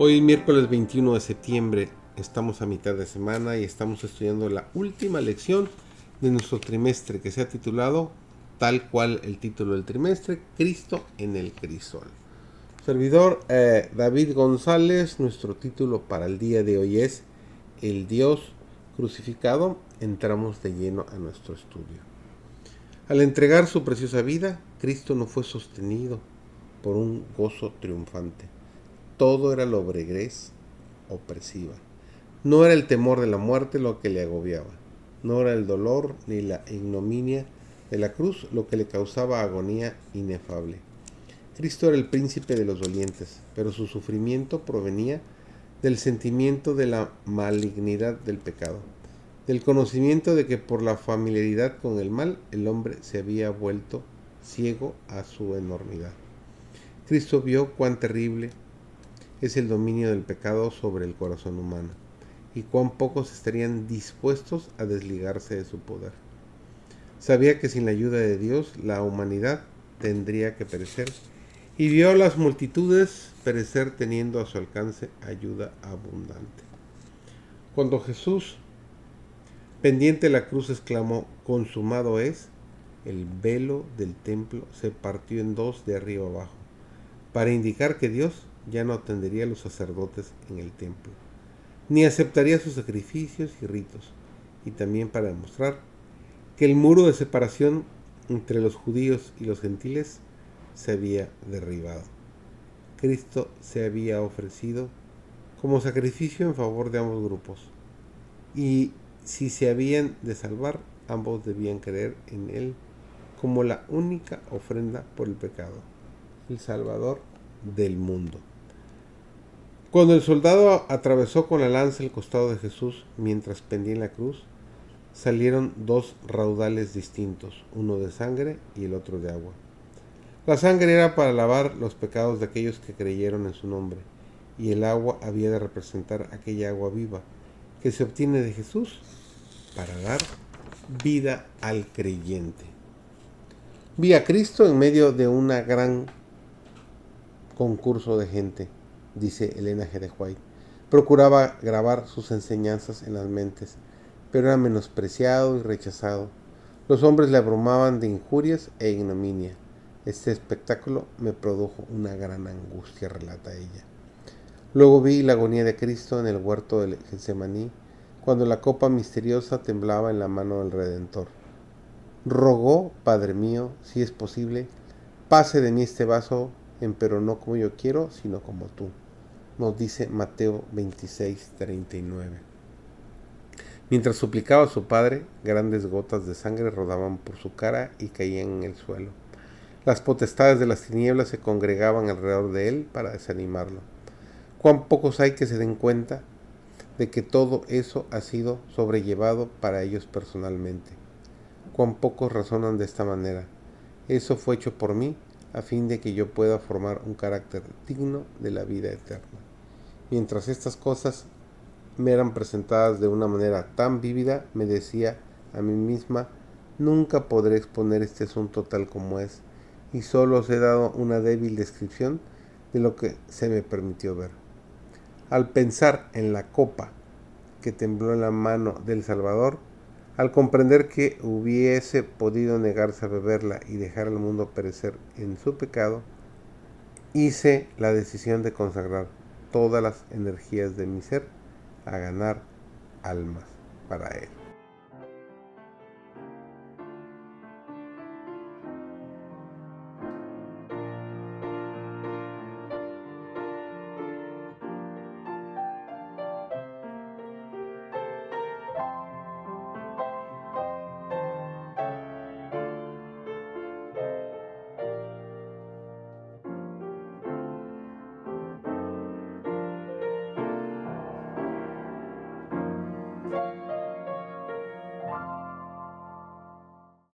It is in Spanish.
Hoy miércoles 21 de septiembre estamos a mitad de semana y estamos estudiando la última lección de nuestro trimestre que se ha titulado tal cual el título del trimestre, Cristo en el crisol. Servidor eh, David González, nuestro título para el día de hoy es El Dios crucificado. Entramos de lleno a nuestro estudio. Al entregar su preciosa vida, Cristo no fue sostenido por un gozo triunfante todo era lobreguez opresiva. No era el temor de la muerte lo que le agobiaba, no era el dolor ni la ignominia de la cruz lo que le causaba agonía inefable. Cristo era el príncipe de los dolientes, pero su sufrimiento provenía del sentimiento de la malignidad del pecado, del conocimiento de que por la familiaridad con el mal el hombre se había vuelto ciego a su enormidad. Cristo vio cuán terrible es el dominio del pecado sobre el corazón humano y cuán pocos estarían dispuestos a desligarse de su poder. Sabía que sin la ayuda de Dios la humanidad tendría que perecer y vio a las multitudes perecer teniendo a su alcance ayuda abundante. Cuando Jesús, pendiente de la cruz, exclamó, consumado es, el velo del templo se partió en dos de arriba abajo, para indicar que Dios ya no atendería a los sacerdotes en el templo, ni aceptaría sus sacrificios y ritos, y también para demostrar que el muro de separación entre los judíos y los gentiles se había derribado. Cristo se había ofrecido como sacrificio en favor de ambos grupos, y si se habían de salvar, ambos debían creer en Él como la única ofrenda por el pecado, el Salvador del mundo. Cuando el soldado atravesó con la lanza el costado de Jesús mientras pendía en la cruz, salieron dos raudales distintos, uno de sangre y el otro de agua. La sangre era para lavar los pecados de aquellos que creyeron en su nombre, y el agua había de representar aquella agua viva que se obtiene de Jesús para dar vida al creyente. Vi a Cristo en medio de un gran concurso de gente dice Elena G. de White. Procuraba grabar sus enseñanzas en las mentes, pero era menospreciado y rechazado. Los hombres le abrumaban de injurias e ignominia. Este espectáculo me produjo una gran angustia, relata ella. Luego vi la agonía de Cristo en el huerto del Getsemaní, cuando la copa misteriosa temblaba en la mano del Redentor. Rogó, Padre mío, si es posible, pase de mí este vaso, pero no como yo quiero, sino como tú nos dice Mateo 26, 39. Mientras suplicaba a su padre, grandes gotas de sangre rodaban por su cara y caían en el suelo. Las potestades de las tinieblas se congregaban alrededor de él para desanimarlo. Cuán pocos hay que se den cuenta de que todo eso ha sido sobrellevado para ellos personalmente. Cuán pocos razonan de esta manera. Eso fue hecho por mí a fin de que yo pueda formar un carácter digno de la vida eterna. Mientras estas cosas me eran presentadas de una manera tan vívida, me decía a mí misma, nunca podré exponer este asunto tal como es, y solo os he dado una débil descripción de lo que se me permitió ver. Al pensar en la copa que tembló en la mano del Salvador, al comprender que hubiese podido negarse a beberla y dejar al mundo perecer en su pecado, hice la decisión de consagrar todas las energías de mi ser a ganar almas para Él.